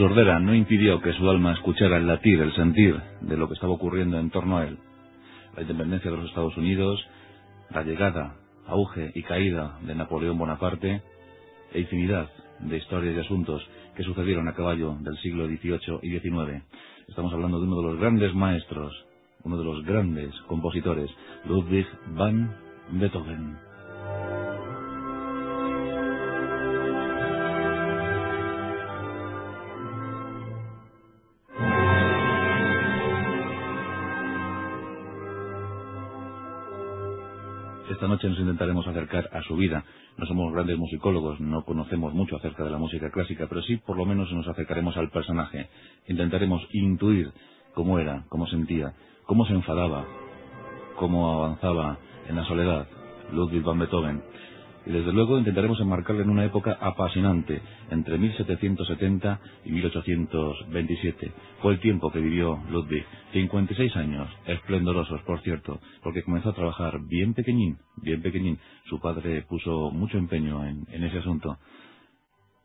Sordera no impidió que su alma escuchara el latir, el sentir de lo que estaba ocurriendo en torno a él. La independencia de los Estados Unidos, la llegada, auge y caída de Napoleón Bonaparte e infinidad de historias y asuntos que sucedieron a caballo del siglo XVIII y XIX. Estamos hablando de uno de los grandes maestros, uno de los grandes compositores, Ludwig van Beethoven. Esta noche nos intentaremos acercar a su vida. No somos grandes musicólogos, no conocemos mucho acerca de la música clásica, pero sí por lo menos nos acercaremos al personaje. Intentaremos intuir cómo era, cómo sentía, cómo se enfadaba, cómo avanzaba en la soledad Ludwig van Beethoven y desde luego intentaremos enmarcarle en una época apasionante, entre 1770 y 1827. Fue el tiempo que vivió Ludwig, 56 años, esplendorosos, por cierto, porque comenzó a trabajar bien pequeñín, bien pequeñín. Su padre puso mucho empeño en, en ese asunto.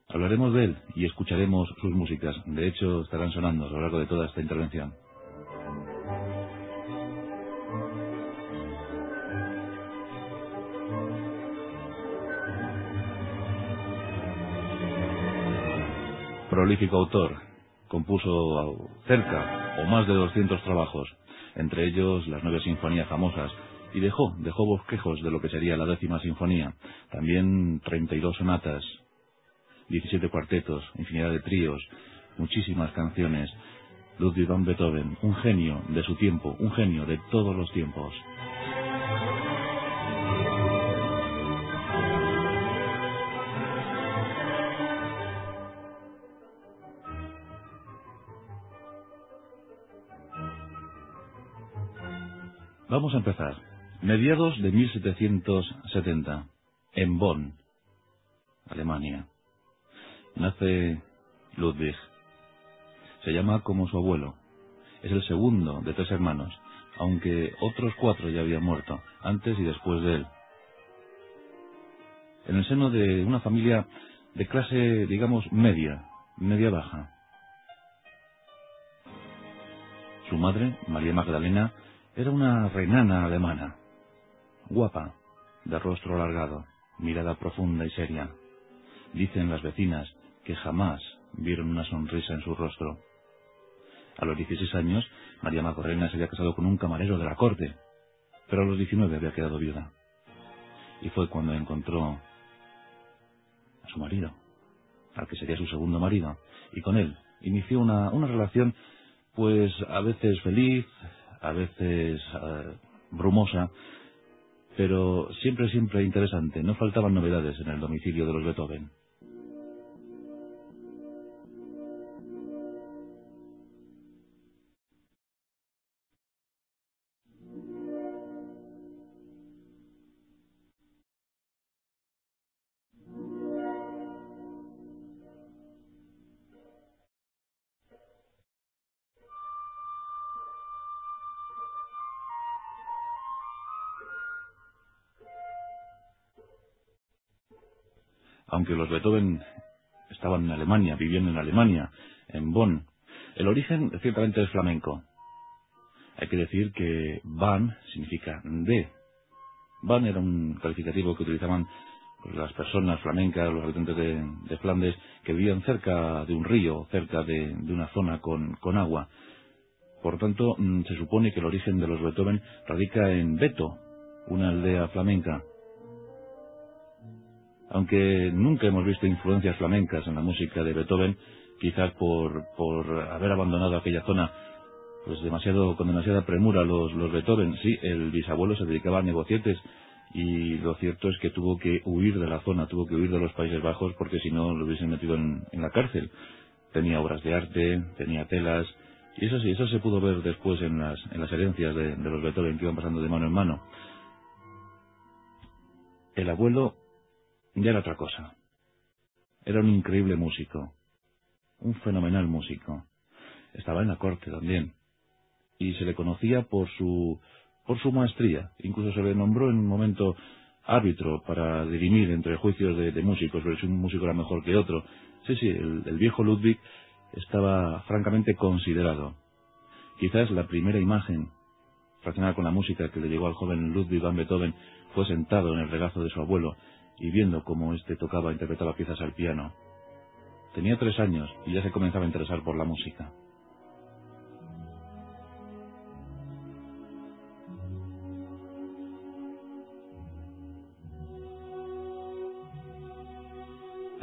Hablaremos de él y escucharemos sus músicas. De hecho, estarán sonando a lo largo de toda esta intervención. Prolífico autor. Compuso cerca o más de 200 trabajos, entre ellos las nueve sinfonías famosas, y dejó, dejó bosquejos de lo que sería la décima sinfonía, también 32 sonatas, 17 cuartetos, infinidad de tríos, muchísimas canciones. Ludwig van Beethoven, un genio de su tiempo, un genio de todos los tiempos. Vamos a empezar. Mediados de 1770, en Bonn, Alemania. Nace Ludwig. Se llama como su abuelo. Es el segundo de tres hermanos, aunque otros cuatro ya habían muerto, antes y después de él. En el seno de una familia de clase, digamos, media, media baja. Su madre, María Magdalena, era una reinana alemana, guapa, de rostro alargado, mirada profunda y seria. Dicen las vecinas que jamás vieron una sonrisa en su rostro. A los 16 años, María Magdalena se había casado con un camarero de la corte, pero a los 19 había quedado viuda. Y fue cuando encontró a su marido, al que sería su segundo marido, y con él inició una, una relación, pues a veces feliz, a veces eh, brumosa, pero siempre, siempre interesante. No faltaban novedades en el domicilio de los Beethoven. Aunque los Beethoven estaban en Alemania, viviendo en Alemania, en Bonn, el origen ciertamente es flamenco. Hay que decir que Van significa de. Van era un calificativo que utilizaban las personas flamencas, los habitantes de, Flandes, que vivían cerca de un río, cerca de, una zona con, con, agua. Por tanto, mm, se supone que el origen de los Beethoven radica en Beto, una aldea flamenca. Aunque nunca hemos visto influencias flamencas en la música de Beethoven, quizás por, por haber abandonado aquella zona pues demasiado, con demasiada premura los, los Beethoven. Sí, el bisabuelo se dedicaba a negocietes y lo cierto es que tuvo que huir de la zona, tuvo que huir de los Países Bajos porque si no lo hubiesen metido en, la cárcel. Tenía obras de arte, tenía telas, y eso sí, eso se pudo ver después en las, en las herencias de, de los Beethoven que iban pasando de mano en mano. El abuelo ya era otra cosa. Era un increíble músico, un fenomenal músico. Estaba en la corte también, y se le conocía por su, por su maestría. Incluso se le nombró en un momento árbitro para dirimir entre juicios de, músicos, pero si un músico era mejor que otro. Sí, sí, el, viejo Ludwig estaba francamente considerado. Quizás la primera imagen relacionada con la música que le llegó al joven Ludwig van Beethoven fue sentado en el regazo de su abuelo y viendo cómo éste tocaba e interpretaba piezas al piano. Tenía tres años y ya se comenzaba a interesar por la música.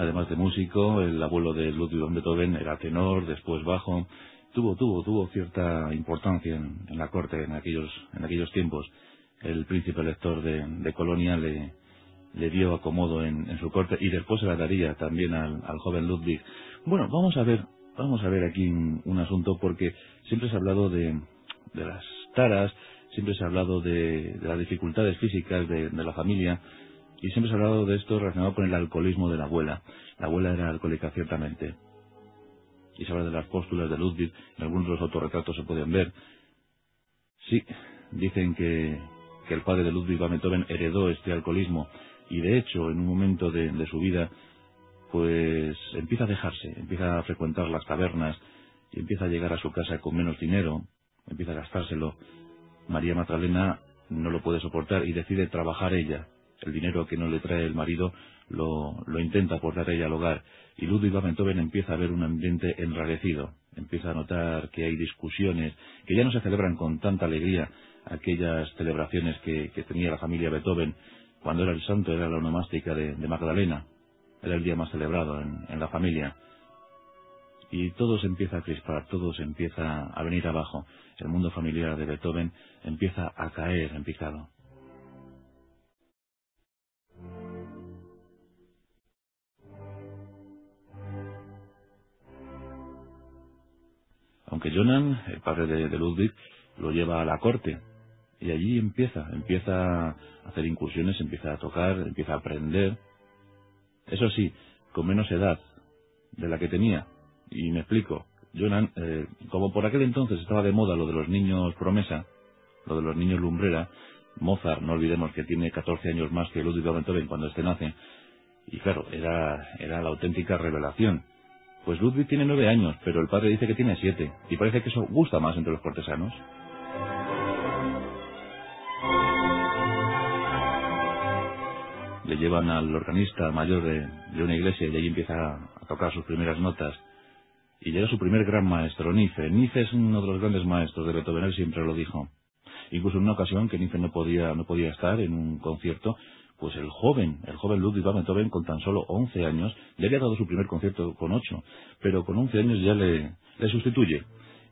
Además de músico, el abuelo de Ludwig van Beethoven era tenor, después bajo. Tuvo, tuvo, tuvo cierta importancia en, la corte en aquellos, en aquellos tiempos. El príncipe elector de, Colonia le, le dio acomodo en, su corte y después se la daría también al, joven Ludwig. Bueno, vamos a ver, vamos a ver aquí un, asunto porque siempre se ha hablado de, de, las taras, siempre se ha hablado de, las dificultades físicas de, la familia y siempre se ha hablado de esto relacionado con el alcoholismo de la abuela. La abuela era alcohólica ciertamente. Y se habla de las póstulas de Ludwig, en algunos de los autorretratos se pueden ver. Sí, dicen que, que el padre de Ludwig van Beethoven heredó este alcoholismo y de hecho en un momento de, su vida pues empieza a dejarse, empieza a frecuentar las tabernas y empieza a llegar a su casa con menos dinero, empieza a gastárselo. María Magdalena no lo puede soportar y decide trabajar ella. El dinero que no le trae el marido lo, lo intenta aportar ella al hogar y Ludwig van Beethoven empieza a ver un ambiente enrarecido, empieza a notar que hay discusiones, que ya no se celebran con tanta alegría aquellas celebraciones que, tenía la familia Beethoven cuando era el santo, era la onomástica de, Magdalena, era el día más celebrado en, la familia. Y todo se empieza a crispar, todo se empieza a venir abajo. El mundo familiar de Beethoven empieza a caer en picado. aunque Jonan, el padre de, Ludwig, lo lleva a la corte. Y allí empieza, empieza a hacer incursiones, empieza a tocar, empieza a aprender. Eso sí, con menos edad de la que tenía. Y me explico. Jonan, eh, como por aquel entonces estaba de moda lo de los niños promesa, lo de los niños lumbrera, Mozart, no olvidemos que tiene 14 años más que Ludwig van Beethoven cuando este nace, y claro, era, era la auténtica revelación. Pues Ludwig tiene nueve años, pero el padre dice que tiene siete, y parece que eso gusta más entre los cortesanos. Le llevan al organista mayor de, una iglesia y allí empieza a tocar sus primeras notas. Y llega su primer gran maestro, Nife. Nife es uno de los grandes maestros de Beethoven, él siempre lo dijo. Incluso en una ocasión que Nife no podía, no podía estar en un concierto, pues el joven, el joven Ludwig van Beethoven con tan solo 11 años, le había dado su primer concierto con 8, pero con 11 años ya le, le sustituye.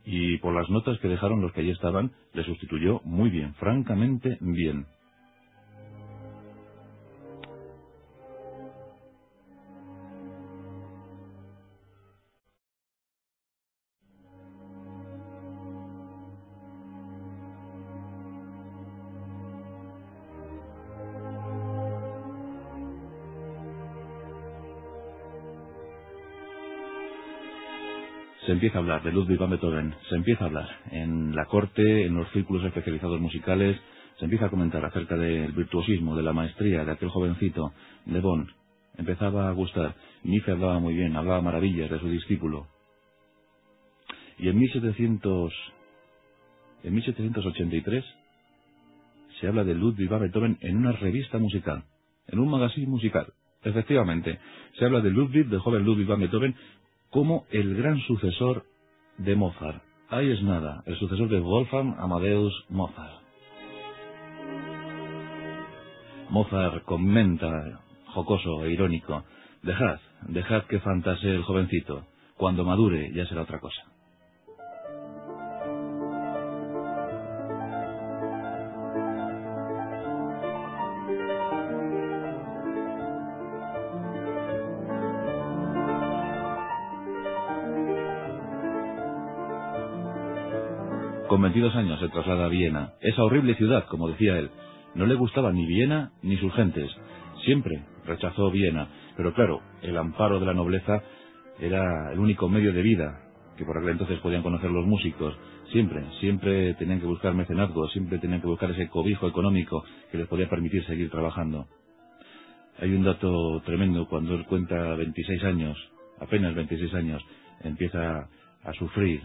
Y por las notas que dejaron los que allí estaban, le sustituyó muy bien, francamente bien. Empieza a hablar de Ludwig van Beethoven, se empieza a hablar en la corte, en los círculos especializados musicales, se empieza a comentar acerca del virtuosismo, de la maestría de aquel jovencito, de Bonn. Empezaba a gustar. Nietzsche hablaba muy bien, hablaba maravillas de su discípulo. Y en, 1700, en 1783 se habla de Ludwig van Beethoven en una revista musical, en un magazine musical. Efectivamente, se habla de Ludwig, del joven Ludwig van Beethoven, como el gran sucesor de Mozart. Ahí es nada, el sucesor de Wolfgang Amadeus Mozart. Mozart comenta, jocoso e irónico, dejad, dejad que fantasee el jovencito, cuando madure ya será otra cosa. Con 22 años se traslada a Viena, esa horrible ciudad, como decía él. No le gustaba ni Viena ni sus gentes. Siempre rechazó Viena, pero claro, el amparo de la nobleza era el único medio de vida que por aquel entonces podían conocer los músicos. Siempre, siempre tenían que buscar mecenazgo, siempre tenían que buscar ese cobijo económico que les podía permitir seguir trabajando. Hay un dato tremendo cuando él cuenta 26 años, apenas 26 años, empieza a sufrir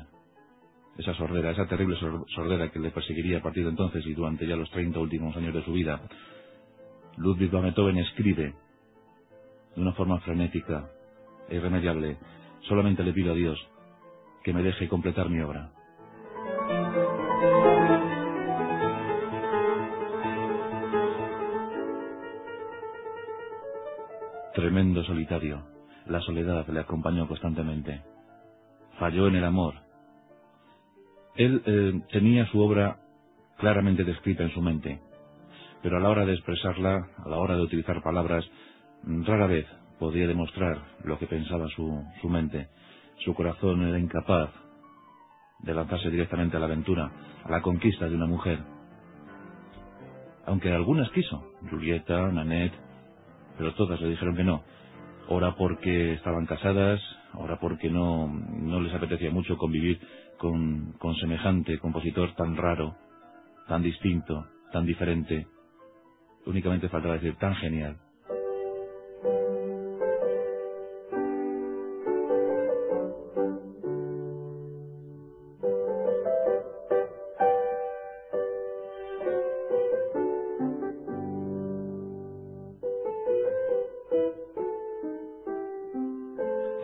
esa sordera, esa terrible sordera que le perseguiría a partir de entonces y durante ya los 30 últimos años de su vida. Ludwig van Beethoven escribe de una forma frenética e irremediable, solamente le pido a Dios que me deje completar mi obra. Tremendo solitario, la soledad le acompañó constantemente. Falló en el amor. Él eh, tenía su obra claramente descrita en su mente, pero a la hora de expresarla, a la hora de utilizar palabras, rara vez podía demostrar lo que pensaba su, su mente. Su corazón era incapaz de lanzarse directamente a la aventura, a la conquista de una mujer. Aunque algunas quiso, Julieta, Nanette, pero todas le dijeron que no. Ora porque estaban casadas, ora porque no, no les apetecía mucho convivir con, semejante compositor tan raro, tan distinto, tan diferente. Únicamente faltaba decir tan genial.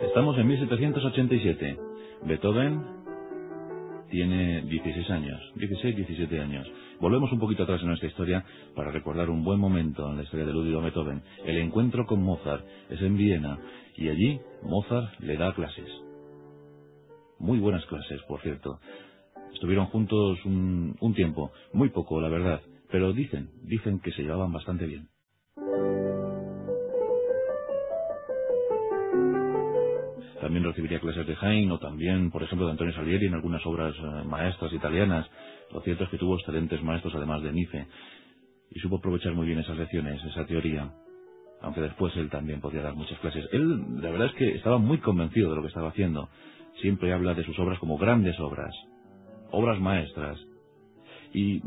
Estamos en 1787. Beethoven 16 años, 16, 17 años. Volvemos un poquito atrás en nuestra historia para recordar un buen momento en la historia de Ludwig Beethoven. El encuentro con Mozart es en Viena y allí Mozart le da clases. Muy buenas clases, por cierto. Estuvieron juntos un, un tiempo, muy poco, la verdad, pero dicen, dicen que se llevaban bastante bien. También recibiría clases de Haydn o también, por ejemplo, de Antonio Salieri en algunas obras eh, maestras italianas. Lo cierto es que tuvo excelentes maestros además de Nife y supo aprovechar muy bien esas lecciones, esa teoría. Aunque después él también podía dar muchas clases. Él, la verdad es que estaba muy convencido de lo que estaba haciendo. Siempre habla de sus obras como grandes obras, obras maestras. Y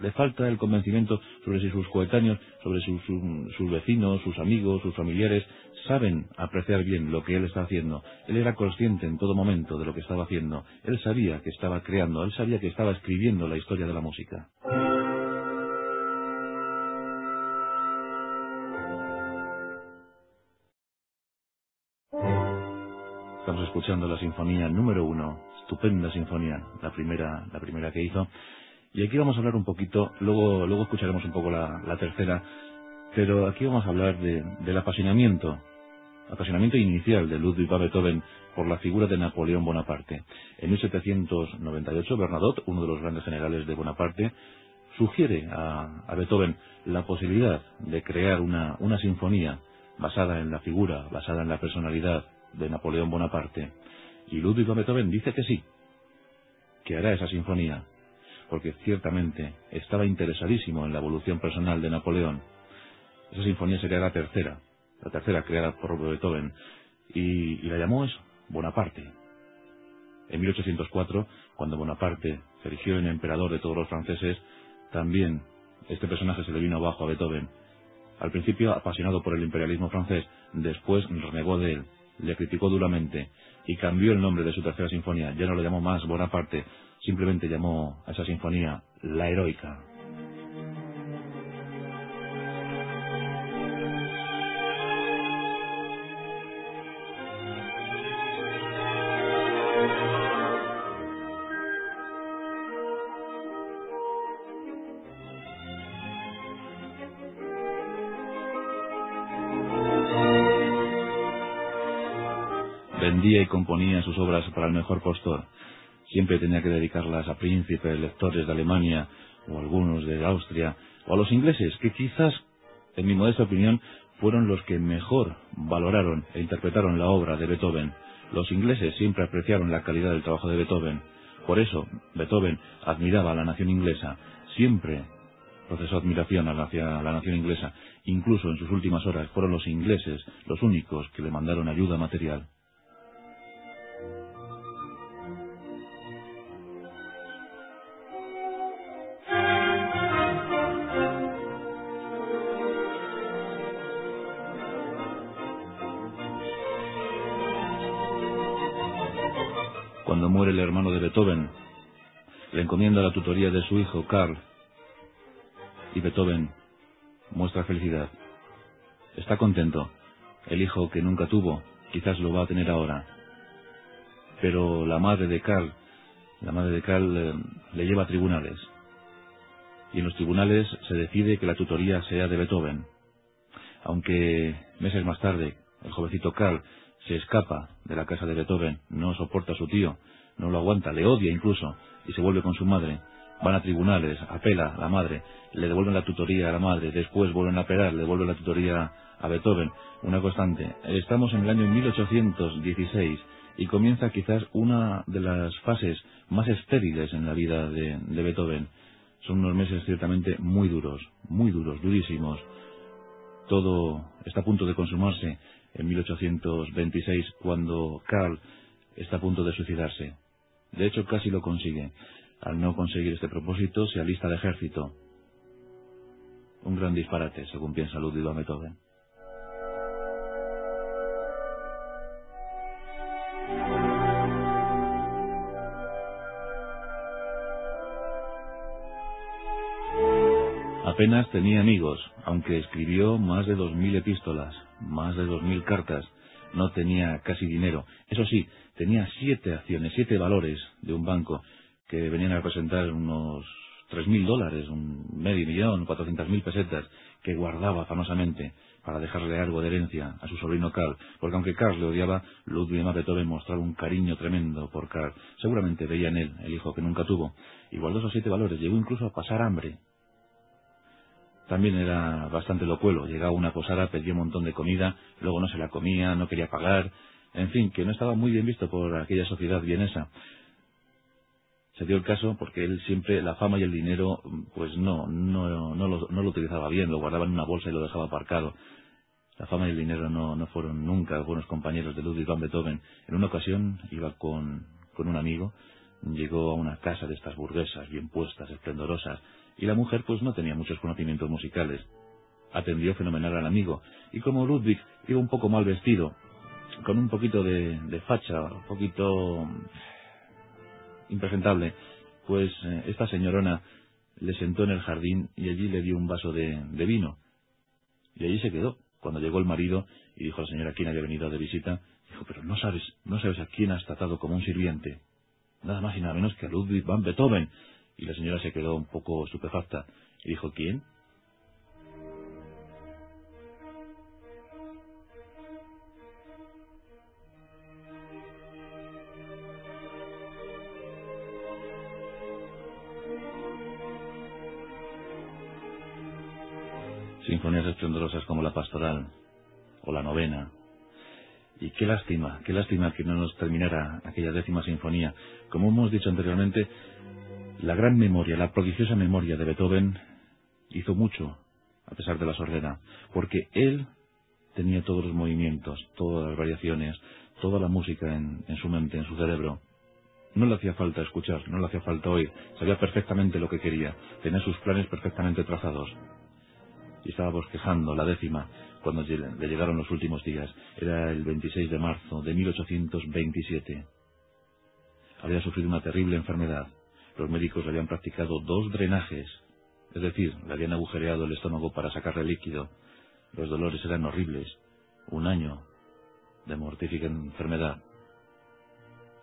le falta el convencimiento sobre si sus coetáneos, sobre sus, vecinos, sus amigos, sus familiares, saben apreciar bien lo que él está haciendo. Él era consciente en todo momento de lo que estaba haciendo. Él sabía que estaba creando, él sabía que estaba escribiendo la historia de la música. Estamos escuchando la sinfonía número uno, estupenda sinfonía, la primera, la primera que hizo. Y aquí vamos a hablar un poquito, luego, luego escucharemos un poco la, tercera, pero aquí vamos a hablar del apasionamiento, apasionamiento inicial de Ludwig van Beethoven por la figura de Napoleón Bonaparte. En 1798, Bernadotte, uno de los grandes generales de Bonaparte, sugiere a, Beethoven la posibilidad de crear una, una sinfonía basada en la figura, basada en la personalidad de Napoleón Bonaparte. Y Ludwig van Beethoven dice que sí, que hará esa sinfonía, porque ciertamente estaba interesadísimo en la evolución personal de Napoleón. Esa sinfonía sería la tercera, la tercera creada por Beethoven, y, la llamó eso, Bonaparte. En 1804, cuando Bonaparte se erigió en emperador de todos los franceses, también este personaje se le vino abajo a Beethoven. Al principio apasionado por el imperialismo francés, después renegó de él, le criticó duramente y cambió el nombre de su tercera sinfonía. Ya no lo llamó más Bonaparte, simplemente llamó a esa sinfonía La Heroica. Obras para el mejor postor siempre tenía que dedicarlas a príncipes, lectores de Alemania o algunos de Austria o a los ingleses, que quizás, en mi modesta opinión, fueron los que mejor valoraron e interpretaron la obra de Beethoven. Los ingleses siempre apreciaron la calidad del trabajo de Beethoven. Por eso, Beethoven admiraba a la nación inglesa. Siempre procesó admiración a la nación inglesa. Incluso en sus últimas horas fueron los ingleses los únicos que le mandaron ayuda material. Beethoven, le encomienda la tutoría de su hijo, Karl, y Beethoven muestra felicidad. Está contento. El hijo que nunca tuvo, quizás lo va a tener ahora. Pero la madre de Karl, la madre de Karl eh, le lleva a tribunales. Y en los tribunales se decide que la tutoría sea de Beethoven. Aunque meses más tarde el jovencito Karl se escapa de la casa de Beethoven, no soporta a su tío, no lo aguanta, le odia incluso, y se vuelve con su madre. Van a tribunales, apela a la madre, le devuelven la tutoría a la madre, después vuelven a apelar, le devuelven la tutoría a Beethoven, una constante. Estamos en el año 1816 y comienza quizás una de las fases más estériles en la vida de, de Beethoven. Son unos meses ciertamente muy duros, muy duros, durísimos. Todo está a punto de consumarse en 1826 cuando Karl está a punto de suicidarse. De hecho, casi lo consigue. Al no conseguir este propósito, se alista al ejército. Un gran disparate, según piensa Ludwig van Beethoven. Apenas tenía amigos, aunque escribió más de dos mil epístolas, más de dos mil cartas. No tenía casi dinero. Eso sí, tenía siete acciones, siete valores de un banco que venían a representar unos tres mil dólares, un medio millón, cuatrocientas mil pesetas, que guardaba fanosamente para dejarle algo de herencia a su sobrino Karl, porque aunque Karl le odiaba, Ludwig van Beethoven mostraba un cariño tremendo por Karl. Seguramente veía en él el hijo que nunca tuvo, y guardó esos siete valores, llegó incluso a pasar hambre también era bastante locuelo. Llegaba a una posada, pedía un montón de comida, luego no se la comía, no quería pagar. En fin, que no estaba muy bien visto por aquella sociedad vienesa. Se dio el caso porque él siempre, la fama y el dinero, pues no, no, no, lo, no lo utilizaba bien, lo guardaba en una bolsa y lo dejaba aparcado. La fama y el dinero no, no fueron nunca buenos compañeros de Ludwig van Beethoven. En una ocasión iba con, con un amigo, llegó a una casa de estas burguesas, bien puestas, esplendorosas, y la mujer pues no tenía muchos conocimientos musicales. Atendió fenomenal al amigo, y como Ludwig iba un poco mal vestido, con un poquito de, facha, un poquito impresentable, pues eh, esta señorona le sentó en el jardín y allí le dio un vaso de, vino. Y allí se quedó. Cuando llegó el marido y dijo a la señora quién había venido de visita, dijo, pero no sabes, no sabes a quién has tratado como un sirviente. Nada más y nada menos que a Ludwig van Beethoven, y la señora se quedó un poco estupefacta y dijo, ¿quién? Sinfonías esplendorosas como la pastoral o la novena. Y qué lástima, qué lástima que no nos terminara aquella décima sinfonía. Como hemos dicho anteriormente, la gran memoria, la prodigiosa memoria de Beethoven hizo mucho, a pesar de la sordera, porque él tenía todos los movimientos, todas las variaciones, toda la música en, su mente, en su cerebro. No le hacía falta escuchar, no le hacía falta oír, sabía perfectamente lo que quería, tenía sus planes perfectamente trazados. Y estaba bosquejando la décima cuando le llegaron los últimos días. Era el 26 de marzo de 1827. Había sufrido una terrible enfermedad los médicos le habían practicado dos drenajes, es decir, le habían agujereado el estómago para sacarle líquido. Los dolores eran horribles. Un año de mortífica enfermedad.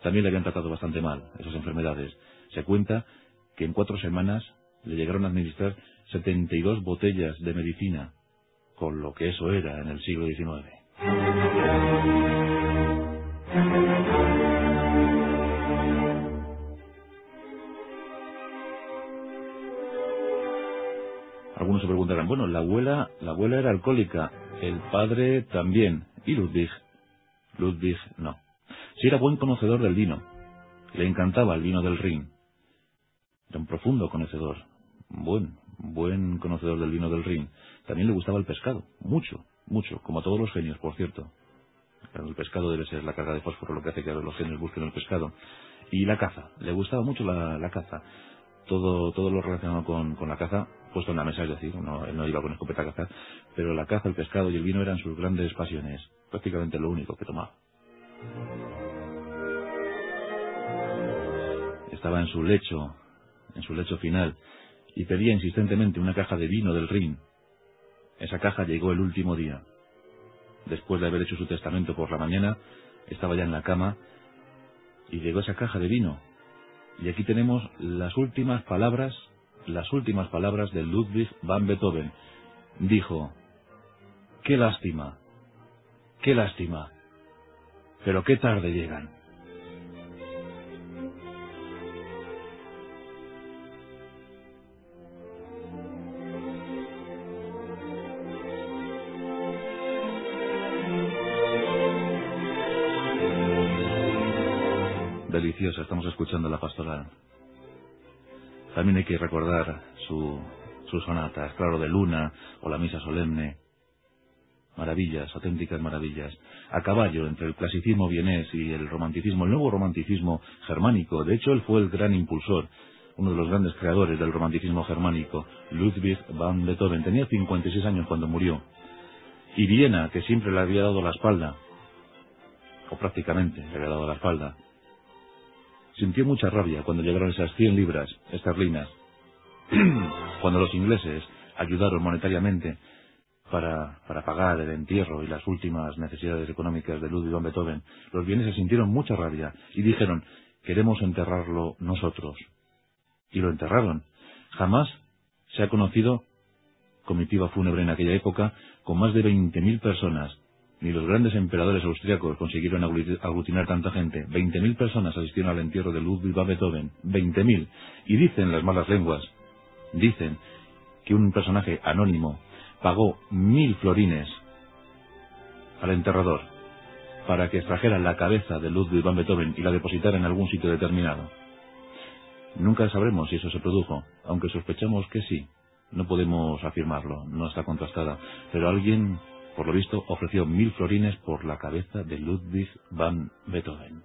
También le habían tratado bastante mal esas enfermedades. Se cuenta que en cuatro semanas le llegaron a administrar 72 botellas de medicina, con lo que eso era en el siglo XIX. Algunos se preguntarán, bueno, la abuela, la abuela era alcohólica, el padre también, y Ludwig. Ludwig no. Si era buen conocedor del vino, le encantaba el vino del Rin. Era un profundo conocedor, buen, buen conocedor del vino del Rin. También le gustaba el pescado, mucho, mucho, como a todos los genios, por cierto. El pescado debe ser la carga de fósforo lo que hace que los genios busquen el pescado. Y la caza, le gustaba mucho la, caza. Todo, todo lo relacionado con, con la caza puesto en la mesa, es decir, no, él no iba con escopeta a cazar, pero la caza, el pescado y el vino eran sus grandes pasiones, prácticamente lo único que tomaba. estaba en su lecho, en su lecho final, y pedía insistentemente una caja de vino del Rin. Esa caja llegó el último día. Después de haber hecho su testamento por la mañana, estaba ya en la cama y llegó esa caja de vino. Y aquí tenemos las últimas palabras, las últimas palabras de Ludwig van Beethoven. Dijo, qué lástima, qué lástima, pero qué tarde llegan. Estamos escuchando la pastoral. También hay que recordar su, sus sonatas, claro, de luna o la misa solemne. Maravillas, auténticas maravillas. A caballo entre el clasicismo vienés y el romanticismo, el nuevo romanticismo germánico. De hecho, él fue el gran impulsor, uno de los grandes creadores del romanticismo germánico, Ludwig van Beethoven. Tenía 56 años cuando murió. Y Viena, que siempre le había dado la espalda, o prácticamente le había dado la espalda, Sintió mucha rabia cuando llegaron esas 100 libras esterlinas, cuando los ingleses ayudaron monetariamente para, para pagar el entierro y las últimas necesidades económicas de Ludwig van Beethoven, los vieneses sintieron mucha rabia y dijeron, queremos enterrarlo nosotros. Y lo enterraron. Jamás se ha conocido comitiva fúnebre en aquella época con más de 20.000 personas ni los grandes emperadores austriacos consiguieron aglutinar tanta gente. Veinte mil personas asistieron al entierro de Ludwig van Beethoven. Veinte mil. Y dicen las malas lenguas, dicen que un personaje anónimo pagó mil florines al enterrador para que extrajera la cabeza de Ludwig van Beethoven y la depositara en algún sitio determinado. Nunca sabremos si eso se produjo, aunque sospechamos que sí. No podemos afirmarlo, no está contrastada, pero alguien por lo visto, ofreció mil florines por la cabeza de Ludwig van Beethoven.